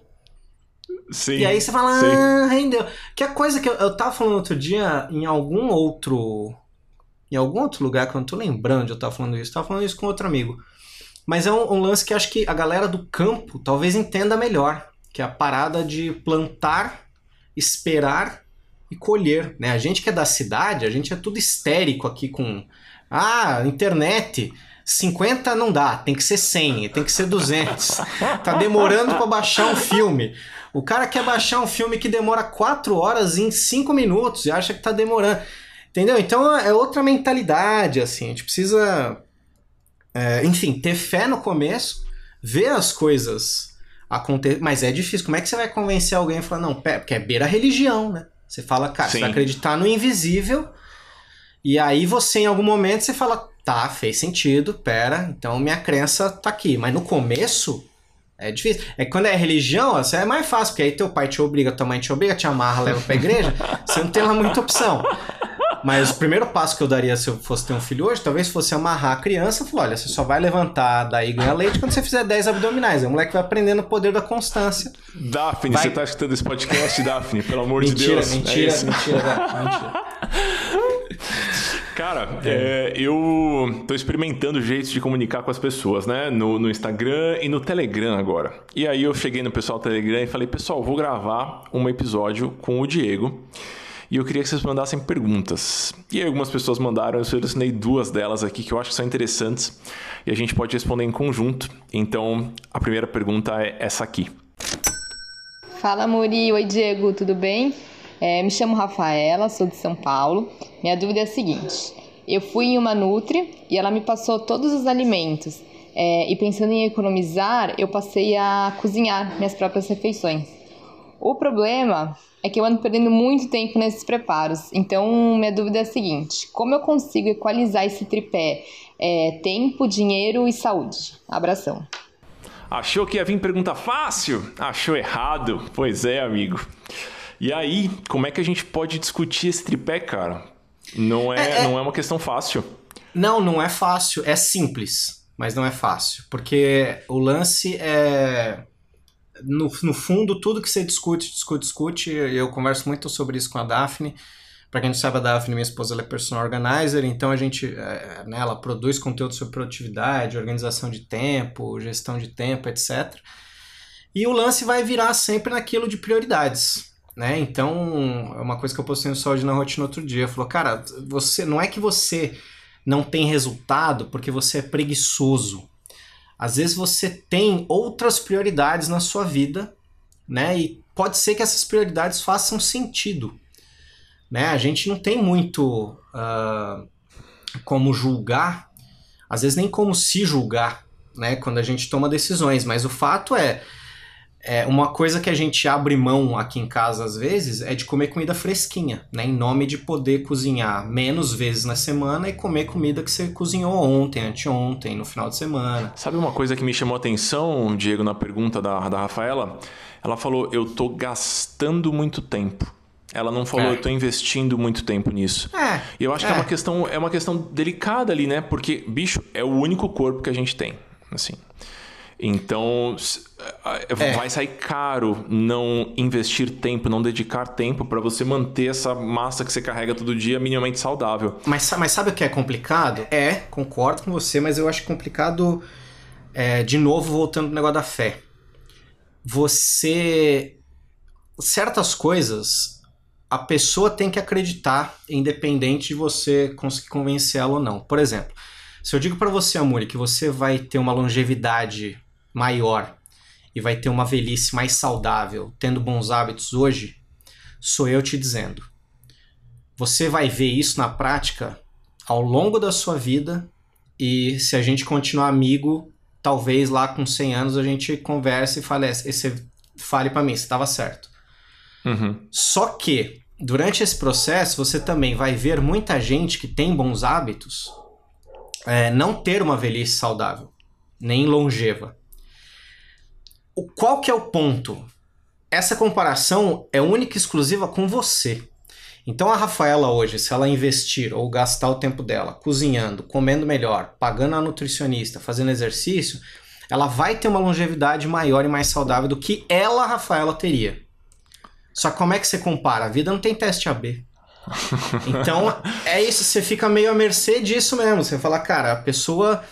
Sim, e aí você fala, ah, rendeu. Que é coisa que eu, eu tava falando outro dia em algum outro. Em algum outro lugar que eu não tô lembrando de eu tava falando isso. Eu tava falando isso com outro amigo. Mas é um, um, lance que acho que a galera do campo talvez entenda melhor, que é a parada de plantar, esperar e colher. Né? A gente que é da cidade, a gente é tudo histérico aqui com ah, internet. 50 não dá, tem que ser 100, tem que ser 200. Tá demorando para baixar um filme. O cara quer baixar um filme que demora 4 horas em 5 minutos e acha que tá demorando. Entendeu? Então é outra mentalidade, assim. A gente precisa é, enfim, ter fé no começo, ver as coisas acontecer. Mas é difícil. Como é que você vai convencer alguém a falar, não, pera, porque é beira religião, né? Você fala, cara, Sim. você vai acreditar no invisível. E aí você, em algum momento, você fala, tá, fez sentido, pera, então minha crença tá aqui. Mas no começo, é difícil. É que quando é religião, é mais fácil, porque aí teu pai te obriga, tua mãe te obriga, te amarra, leva pra igreja, você não tem lá muita opção. Mas o primeiro passo que eu daria se eu fosse ter um filho hoje, talvez fosse amarrar a criança e falar: olha, você só vai levantar daí ganhar leite quando você fizer 10 abdominais. O moleque vai aprendendo o poder da constância. Daphne, vai... você tá escutando esse podcast, Daphne? Pelo amor mentira, de Deus. Mentira, é mentira, mentira, mentira. Cara, é. É, eu tô experimentando jeitos de comunicar com as pessoas, né? No, no, Instagram e no Telegram agora. E aí eu cheguei no pessoal do Telegram e falei, pessoal, vou gravar um episódio com o Diego e eu queria que vocês mandassem perguntas. E aí algumas pessoas mandaram, eu selecionei duas delas aqui que eu acho que são interessantes e a gente pode responder em conjunto. Então, a primeira pergunta é essa aqui. Fala, Muri. Oi, Diego, tudo bem? É, me chamo Rafaela, sou de São Paulo. Minha dúvida é a seguinte: eu fui em uma Nutri e ela me passou todos os alimentos. É, e pensando em economizar, eu passei a cozinhar minhas próprias refeições. O problema é que eu ando perdendo muito tempo nesses preparos. Então, minha dúvida é a seguinte: como eu consigo equalizar esse tripé? É, tempo, dinheiro e saúde. Abração. Achou que ia vir pergunta fácil? Achou errado. Pois é, amigo. E aí, como é que a gente pode discutir esse tripé, cara? Não é, é, é... Não é uma questão fácil. Não, não é fácil. É simples, mas não é fácil. Porque o lance é no, no fundo, tudo que você discute, discute, discute, eu converso muito sobre isso com a Daphne. Para quem não sabe, a Daphne, minha esposa, ela é personal organizer, então a gente, é, né, ela produz conteúdo sobre produtividade, organização de tempo, gestão de tempo, etc. E o lance vai virar sempre naquilo de prioridades, né? Então, é uma coisa que eu postei no Saúde na Rotina outro dia, falou, cara, você não é que você não tem resultado porque você é preguiçoso. Às vezes você tem outras prioridades na sua vida, né? E pode ser que essas prioridades façam sentido. Né? A gente não tem muito uh, como julgar, às vezes nem como se julgar, né? Quando a gente toma decisões, mas o fato é, é, uma coisa que a gente abre mão aqui em casa às vezes é de comer comida fresquinha, né? Em nome de poder cozinhar menos vezes na semana e comer comida que você cozinhou ontem, anteontem, no final de semana. Sabe uma coisa que me chamou a atenção, Diego, na pergunta da, da Rafaela? Ela falou: eu tô gastando muito tempo. Ela não falou, é. eu tô investindo muito tempo nisso. É. E eu acho é. que é uma questão, é uma questão delicada ali, né? Porque, bicho, é o único corpo que a gente tem. Assim. Então, é. vai sair caro não investir tempo, não dedicar tempo para você manter essa massa que você carrega todo dia minimamente saudável. Mas, mas sabe o que é complicado? É, concordo com você, mas eu acho complicado, é, de novo, voltando pro negócio da fé. Você. Certas coisas a pessoa tem que acreditar, independente de você conseguir convencê-la ou não. Por exemplo, se eu digo para você, Amuri, que você vai ter uma longevidade maior e vai ter uma velhice mais saudável, tendo bons hábitos hoje, sou eu te dizendo. Você vai ver isso na prática ao longo da sua vida e se a gente continuar amigo, talvez lá com 100 anos a gente converse e fale, você fale para mim, você estava certo. Uhum. Só que durante esse processo você também vai ver muita gente que tem bons hábitos é, não ter uma velhice saudável, nem longeva. O, qual que é o ponto? Essa comparação é única e exclusiva com você. Então a Rafaela hoje, se ela investir ou gastar o tempo dela cozinhando, comendo melhor, pagando a nutricionista, fazendo exercício, ela vai ter uma longevidade maior e mais saudável do que ela, Rafaela, teria. Só que como é que você compara? A vida não tem teste AB. Então é isso, você fica meio à mercê disso mesmo. Você fala, cara, a pessoa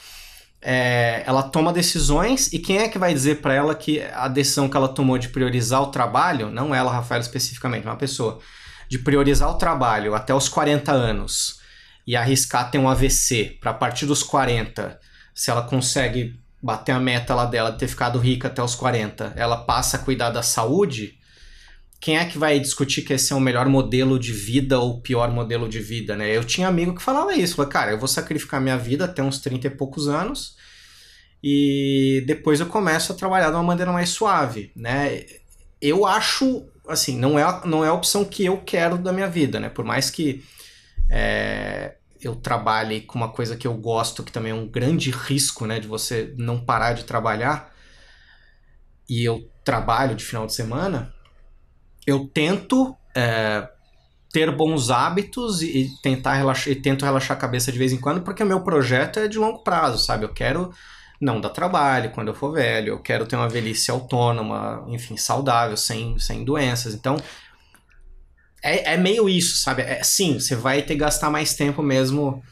é, ela toma decisões e quem é que vai dizer para ela que a decisão que ela tomou de priorizar o trabalho, não ela, Rafael, especificamente, uma pessoa, de priorizar o trabalho até os 40 anos e arriscar ter um AVC para partir dos 40, se ela consegue bater a meta lá dela de ter ficado rica até os 40, ela passa a cuidar da saúde, quem é que vai discutir que esse é o melhor modelo de vida ou o pior modelo de vida, né? Eu tinha amigo que falava isso, falava, cara, eu vou sacrificar minha vida até uns 30 e poucos anos e depois eu começo a trabalhar de uma maneira mais suave, né? Eu acho, assim, não é, não é a opção que eu quero da minha vida, né? Por mais que é, eu trabalhe com uma coisa que eu gosto, que também é um grande risco, né? De você não parar de trabalhar, e eu trabalho de final de semana, eu tento é, ter bons hábitos e, tentar relaxar, e tento relaxar a cabeça de vez em quando, porque o meu projeto é de longo prazo, sabe? Eu quero não dar trabalho quando eu for velho, eu quero ter uma velhice autônoma, enfim, saudável, sem, sem doenças. Então, é, é meio isso, sabe? É, sim, você vai ter que gastar mais tempo mesmo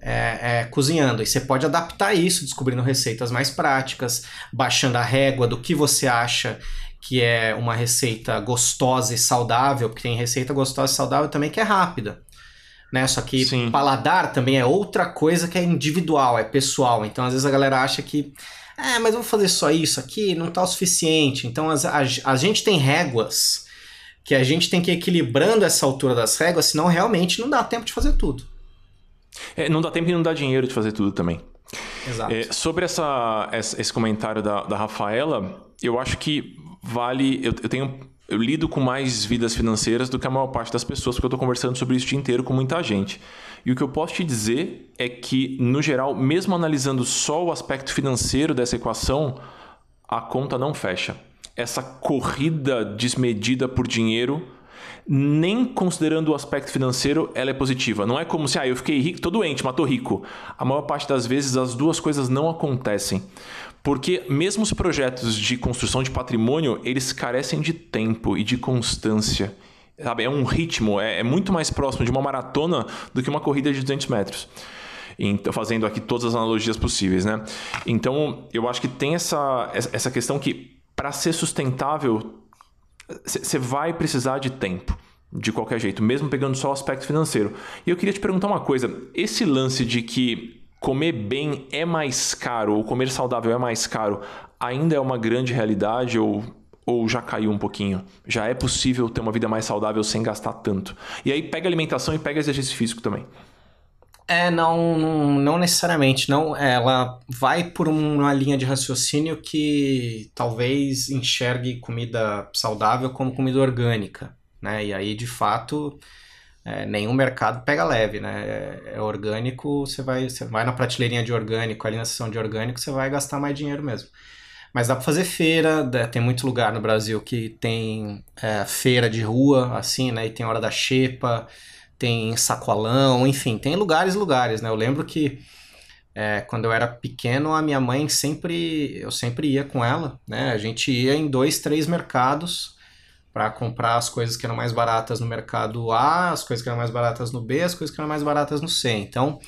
é, é, cozinhando. E você pode adaptar isso, descobrindo receitas mais práticas, baixando a régua do que você acha que é uma receita gostosa e saudável, porque tem receita gostosa e saudável também que é rápida. Né? Só que Sim. paladar também é outra coisa que é individual, é pessoal. Então, às vezes a galera acha que, é, mas vou fazer só isso aqui, não tá o suficiente. Então, a, a, a gente tem réguas que a gente tem que ir equilibrando essa altura das réguas, senão realmente não dá tempo de fazer tudo. É, não dá tempo e não dá dinheiro de fazer tudo também. Exato. É, sobre essa, esse comentário da, da Rafaela, eu acho que vale. Eu, eu tenho. Eu lido com mais vidas financeiras do que a maior parte das pessoas, porque eu estou conversando sobre isso o dia inteiro com muita gente. E o que eu posso te dizer é que, no geral, mesmo analisando só o aspecto financeiro dessa equação, a conta não fecha. Essa corrida desmedida por dinheiro nem considerando o aspecto financeiro, ela é positiva. Não é como se, ah, eu fiquei rico, tô doente, mas tô rico. A maior parte das vezes as duas coisas não acontecem. Porque mesmo os projetos de construção de patrimônio, eles carecem de tempo e de constância. Sabe? É um ritmo, é, é muito mais próximo de uma maratona do que uma corrida de 200 metros. Então, fazendo aqui todas as analogias possíveis, né? Então, eu acho que tem essa, essa questão que, para ser sustentável, você vai precisar de tempo. De qualquer jeito, mesmo pegando só o aspecto financeiro. E eu queria te perguntar uma coisa: esse lance de que comer bem é mais caro ou comer saudável é mais caro ainda é uma grande realidade ou, ou já caiu um pouquinho? Já é possível ter uma vida mais saudável sem gastar tanto? E aí pega alimentação e pega exercício físico também. É, não, não, necessariamente. Não, ela vai por uma linha de raciocínio que talvez enxergue comida saudável como comida orgânica, né? E aí, de fato, é, nenhum mercado pega leve, né? É, é, orgânico, você vai, você vai na prateleirinha de orgânico, ali na seção de orgânico, você vai gastar mais dinheiro mesmo. Mas dá para fazer feira, tem muito lugar no Brasil que tem é, feira de rua, assim, né? E tem hora da xepa, tem sacolão, enfim, tem lugares lugares, né? Eu lembro que é, quando eu era pequeno, a minha mãe sempre, eu sempre ia com ela, né? A gente ia em dois, três mercados para comprar as coisas que eram mais baratas no mercado A, as coisas que eram mais baratas no B, as coisas que eram mais baratas no C. Então,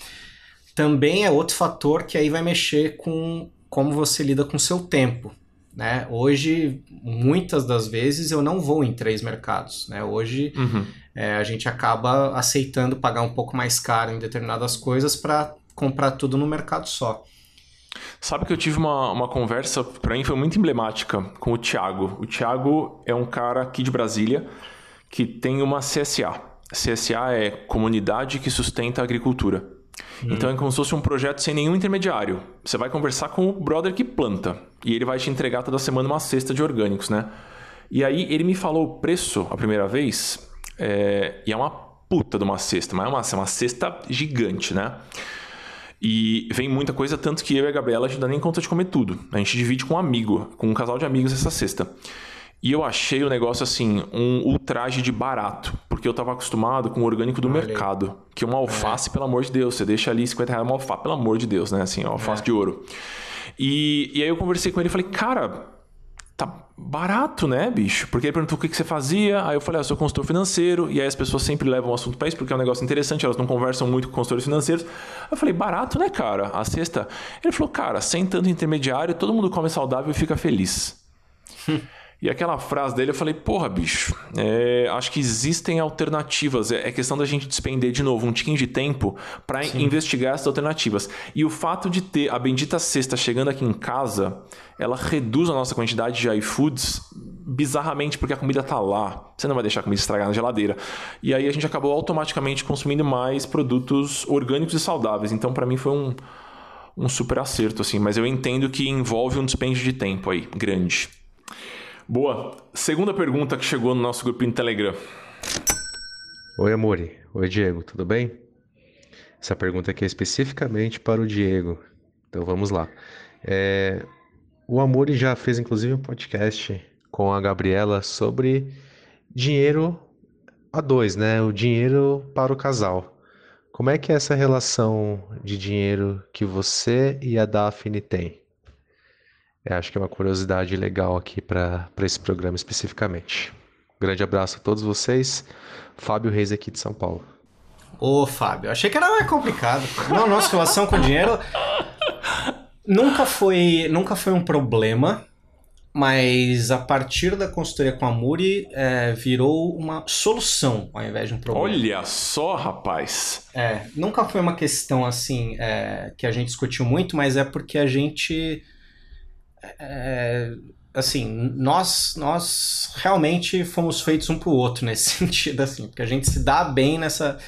também é outro fator que aí vai mexer com como você lida com o seu tempo. Né? Hoje, muitas das vezes, eu não vou em três mercados. Né? Hoje, uhum. é, a gente acaba aceitando pagar um pouco mais caro em determinadas coisas para comprar tudo no mercado só. Sabe que eu tive uma, uma conversa, para mim foi muito emblemática, com o Thiago. O Thiago é um cara aqui de Brasília que tem uma CSA. CSA é Comunidade que Sustenta a Agricultura. Hum. Então é como se fosse um projeto sem nenhum intermediário. Você vai conversar com o brother que planta e ele vai te entregar toda semana uma cesta de orgânicos, né? E aí ele me falou o preço a primeira vez é... e é uma puta de uma cesta, mas é uma, é uma cesta gigante, né? E vem muita coisa, tanto que eu e a Gabriela a gente não dá nem conta de comer tudo. A gente divide com um amigo, com um casal de amigos essa cesta. E eu achei o negócio assim, um ultraje de barato. Porque eu tava acostumado com o orgânico do Olha mercado. Que uma alface, é. pelo amor de Deus, você deixa ali 50 reais uma alface, pelo amor de Deus, né? Assim, alface é. de ouro. E, e aí eu conversei com ele e falei, cara, barato, né, bicho? Porque ele perguntou o que, que você fazia, aí eu falei, ah, eu sou consultor financeiro, e aí as pessoas sempre levam o assunto para isso, porque é um negócio interessante, elas não conversam muito com consultores financeiros. Eu falei, barato, né, cara? A sexta. Ele falou, cara, sem tanto intermediário, todo mundo come saudável e fica feliz. E aquela frase dele eu falei, porra, bicho, é, acho que existem alternativas. É, é, questão da gente despender de novo um tiquinho de tempo para investigar essas alternativas. E o fato de ter a bendita cesta chegando aqui em casa, ela reduz a nossa quantidade de iFoods bizarramente porque a comida tá lá. Você não vai deixar a comida estragar na geladeira. E aí a gente acabou automaticamente consumindo mais produtos orgânicos e saudáveis. Então para mim foi um, um super acerto assim, mas eu entendo que envolve um dispêndio de tempo aí grande. Boa. Segunda pergunta que chegou no nosso grupinho no Telegram. Oi, Amore. Oi, Diego. Tudo bem? Essa pergunta aqui é especificamente para o Diego. Então vamos lá. É... O Amore já fez inclusive um podcast com a Gabriela sobre dinheiro a dois, né? O dinheiro para o casal. Como é que é essa relação de dinheiro que você e a Daphne têm? Eu acho que é uma curiosidade legal aqui para esse programa especificamente. grande abraço a todos vocês. Fábio Reis aqui de São Paulo. Ô, Fábio, achei que era mais complicado. Não, nossa relação com dinheiro nunca foi, nunca foi um problema, mas a partir da consultoria com a Muri é, virou uma solução ao invés de um problema. Olha só, rapaz! É, nunca foi uma questão assim é, que a gente discutiu muito, mas é porque a gente é, assim, nós, nós realmente fomos feitos um pro outro nesse sentido, assim, porque a gente se dá bem nessa,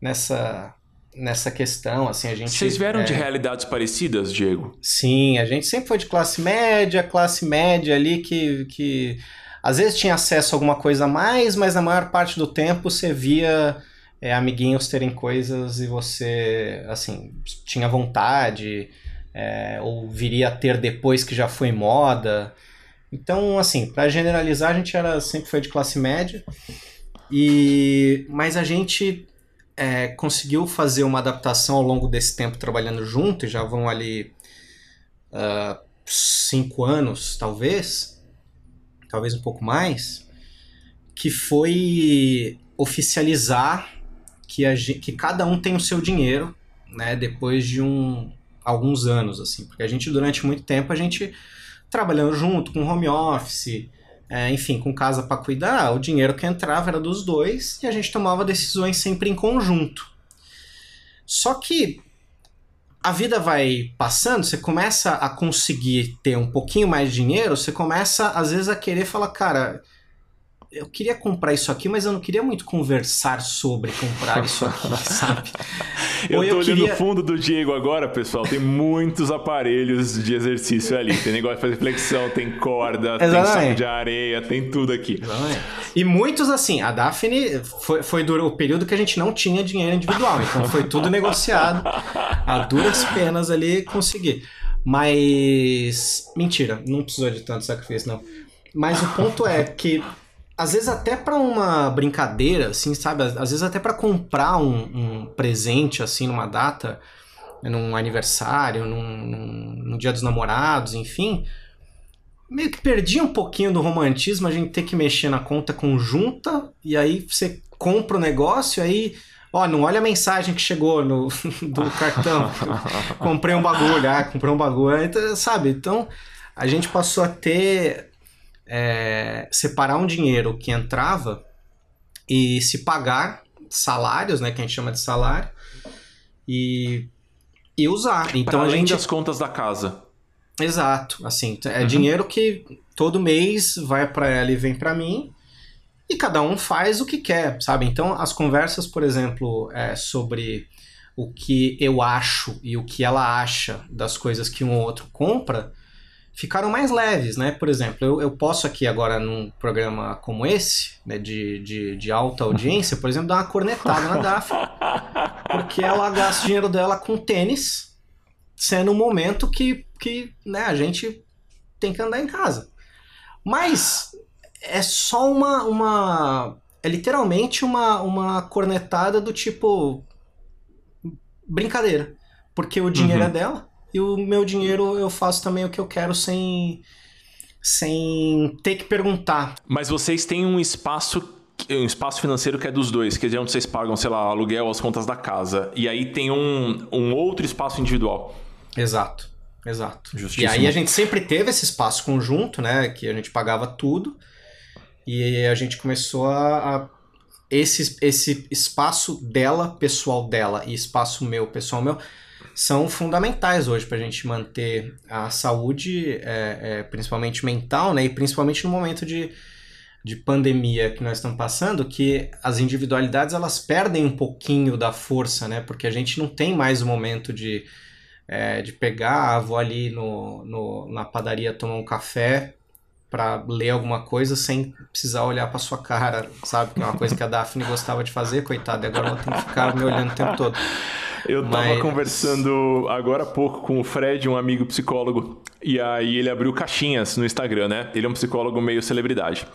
nessa, nessa questão, assim, a gente... Vocês vieram é... de realidades parecidas, Diego? Sim, a gente sempre foi de classe média, classe média ali que, que às vezes tinha acesso a alguma coisa a mais, mas na maior parte do tempo você via é, amiguinhos terem coisas e você, assim, tinha vontade é, ou viria a ter depois que já foi moda. Então, assim, para generalizar, a gente era sempre foi de classe média, e mas a gente é, conseguiu fazer uma adaptação ao longo desse tempo trabalhando junto, e já vão ali uh, cinco anos, talvez, talvez um pouco mais, que foi oficializar que, a gente, que cada um tem o seu dinheiro, né, depois de um, alguns anos, assim, porque a gente durante muito tempo a gente trabalhando junto com home office, é, enfim, com casa para cuidar, o dinheiro que entrava era dos dois e a gente tomava decisões sempre em conjunto. Só que a vida vai passando, você começa a conseguir ter um pouquinho mais de dinheiro, você começa às vezes a querer falar, cara, eu queria comprar isso aqui, mas eu não queria muito conversar sobre comprar isso aqui, sabe? eu Ou tô eu olhando queria... no fundo do Diego agora, pessoal, tem muitos aparelhos de exercício ali. Tem negócio de fazer flexão, tem corda, Exatamente. tem saco de areia, tem tudo aqui. Exatamente. E muitos, assim, a Daphne foi, foi o período que a gente não tinha dinheiro individual, então foi tudo negociado. A duras penas ali conseguir. Mas. Mentira, não precisou de tanto sacrifício, não. Mas o ponto é que, às vezes, até para uma brincadeira, assim, sabe? Às vezes, até para comprar um, um, presente, assim, numa data, num aniversário, num, num, no dia dos namorados, enfim. Meio que perdia um pouquinho do romantismo a gente ter que mexer na conta conjunta e aí você compra o negócio, aí Ó, não olha a mensagem que chegou no, do cartão. comprei um bagulho, ah, comprei um bagulho. Então, sabe? Então, a gente passou a ter. É, separar um dinheiro que entrava e se pagar salários, né? Que a gente chama de salário. E, e usar. Então, Para além a gente... das contas da casa. Exato. Assim, é uhum. dinheiro que todo mês vai para ela e vem para mim e cada um faz o que quer, sabe? Então, as conversas, por exemplo, é, sobre o que eu acho e o que ela acha das coisas que um ou outro compra ficaram mais leves, né? Por exemplo, eu, eu posso aqui agora num programa como esse, né, de, de, de alta audiência, por exemplo, dar uma cornetada na Daphne, porque ela gasta o dinheiro dela com tênis, sendo um momento que, que né, a gente tem que andar em casa. Mas é só uma. uma é literalmente uma, uma cornetada do tipo. Brincadeira. Porque o dinheiro uhum. é dela e o meu dinheiro eu faço também o que eu quero sem. sem ter que perguntar. Mas vocês têm um espaço um espaço financeiro que é dos dois, que é onde vocês pagam, sei lá, aluguel, as contas da casa. E aí tem um, um outro espaço individual. Exato, exato. Justíssimo. E aí a gente sempre teve esse espaço conjunto, né? Que a gente pagava tudo. E a gente começou a, a esse, esse espaço dela, pessoal dela, e espaço meu, pessoal meu, são fundamentais hoje para a gente manter a saúde, é, é, principalmente mental, né? E principalmente no momento de, de pandemia que nós estamos passando, que as individualidades elas perdem um pouquinho da força, né? Porque a gente não tem mais o momento de, é, de pegar, ah, vou ali no, no, na padaria tomar um café, para ler alguma coisa sem precisar olhar para sua cara, sabe? Que é uma coisa que a Daphne gostava de fazer, coitada, e agora ela tem que ficar me olhando o tempo todo. Eu tava Mas... conversando agora há pouco com o Fred, um amigo psicólogo, e aí ele abriu caixinhas no Instagram, né? Ele é um psicólogo meio celebridade.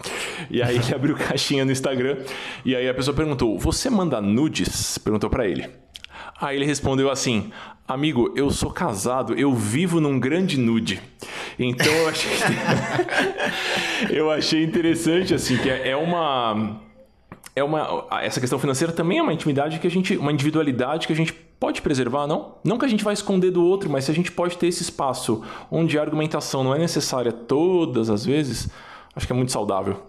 E aí ele abriu caixinha no Instagram, e aí a pessoa perguntou: "Você manda nudes?" Perguntou para ele. Aí ele respondeu assim: Amigo, eu sou casado, eu vivo num grande nude. Então eu achei, eu achei interessante, assim, que é, é uma. É uma. Essa questão financeira também é uma intimidade que a gente. Uma individualidade que a gente pode preservar, não? Não que a gente vai esconder do outro, mas se a gente pode ter esse espaço onde a argumentação não é necessária todas as vezes, acho que é muito saudável.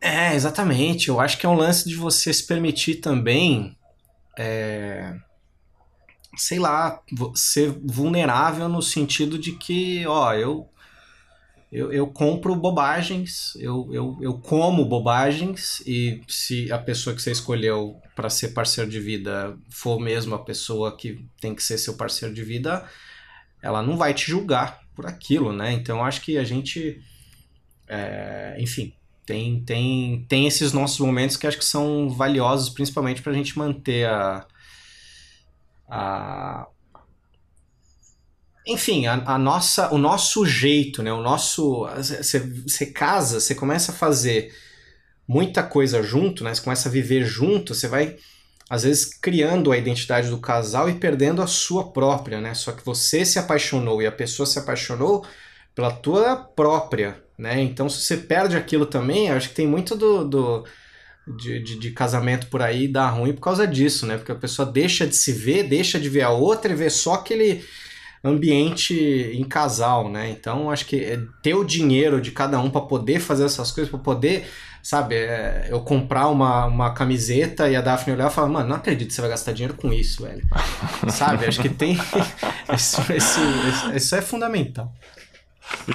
É, exatamente. Eu acho que é um lance de você se permitir também. É sei lá, ser vulnerável no sentido de que, ó, eu eu, eu compro bobagens, eu, eu, eu como bobagens, e se a pessoa que você escolheu para ser parceiro de vida for mesmo a pessoa que tem que ser seu parceiro de vida, ela não vai te julgar por aquilo, né? Então acho que a gente, é, enfim, tem, tem, tem esses nossos momentos que acho que são valiosos, principalmente para a gente manter a, a enfim, a, a, nossa, o nosso jeito, né? O nosso, você casa, você começa a fazer muita coisa junto, né? Você começa a viver junto, você vai às vezes criando a identidade do casal e perdendo a sua própria, né? Só que você se apaixonou e a pessoa se apaixonou pela tua própria, né? Então se você perde aquilo também, acho que tem muito do, do de, de, de, casamento por aí dá ruim por causa disso, né? Porque a pessoa deixa de se ver, deixa de ver a outra e vê só aquele ambiente em casal, né? Então acho que é ter o dinheiro de cada um para poder fazer essas coisas, para poder, sabe, é, eu comprar uma, uma camiseta e a Daphne olhar e falar, mano, não acredito que você vai gastar dinheiro com isso, velho. sabe? Acho que tem. isso, isso, isso é fundamental.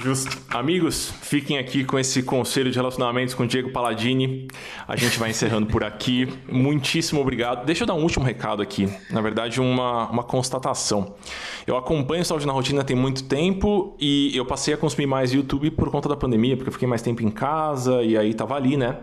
Justo. Amigos, fiquem aqui com esse conselho de relacionamentos com Diego Palladini. A gente vai encerrando por aqui. Muitíssimo obrigado. Deixa eu dar um último recado aqui. Na verdade, uma, uma constatação. Eu acompanho Saúde na Rotina tem muito tempo e eu passei a consumir mais YouTube por conta da pandemia, porque eu fiquei mais tempo em casa e aí tava ali, né?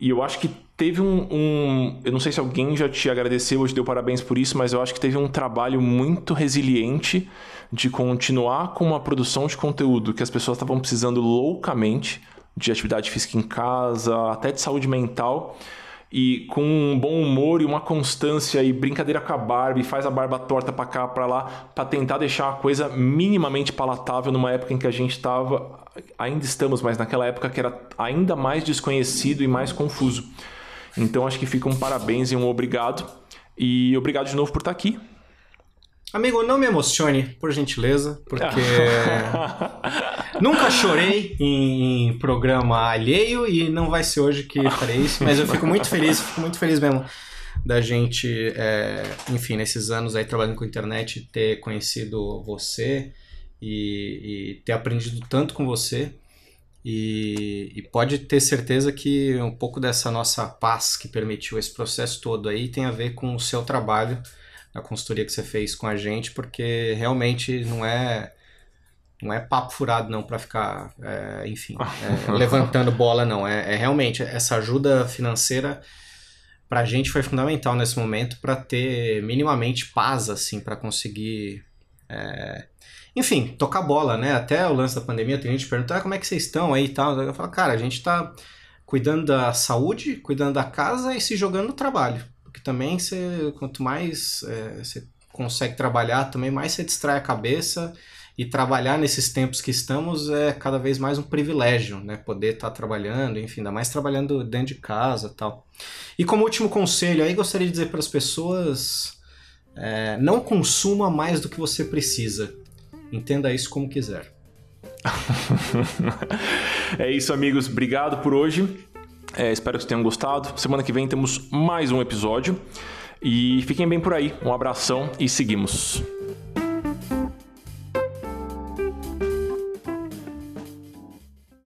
E eu acho que teve um, um, Eu não sei se alguém já te agradeceu ou te deu parabéns por isso, mas eu acho que teve um trabalho muito resiliente de continuar com uma produção de conteúdo que as pessoas estavam precisando loucamente, de atividade física em casa, até de saúde mental, e com um bom humor e uma constância e brincadeira com a Barbie, faz a barba torta para cá, para lá, para tentar deixar a coisa minimamente palatável numa época em que a gente estava, ainda estamos, mas naquela época que era ainda mais desconhecido e mais confuso. Então acho que fica um parabéns e um obrigado. E obrigado de novo por estar aqui. Amigo, não me emocione, por gentileza, porque nunca chorei em programa alheio e não vai ser hoje que farei isso, mas eu fico muito feliz, fico muito feliz mesmo da gente, é, enfim, nesses anos aí trabalhando com internet, ter conhecido você e, e ter aprendido tanto com você. E, e, pode ter certeza que um pouco dessa nossa paz que permitiu esse processo todo aí tem a ver com o seu trabalho a consultoria que você fez com a gente, porque realmente não é não é papo furado não para ficar, é, enfim, é, levantando bola não. É, é, realmente essa ajuda financeira para a gente foi fundamental nesse momento para ter minimamente paz assim para conseguir, é, enfim, tocar bola, né? Até o lance da pandemia tem gente perguntando ah, como é que vocês estão aí e tal. Eu falo, cara, a gente está cuidando da saúde, cuidando da casa e se jogando no trabalho também você, quanto mais é, você consegue trabalhar, também mais você distrai a cabeça e trabalhar nesses tempos que estamos é cada vez mais um privilégio, né? Poder estar tá trabalhando, enfim, ainda mais trabalhando dentro de casa tal. E como último conselho, aí gostaria de dizer para as pessoas: é, não consuma mais do que você precisa. Entenda isso como quiser. é isso, amigos. Obrigado por hoje. É, espero que tenham gostado. Semana que vem temos mais um episódio. E fiquem bem por aí. Um abração e seguimos.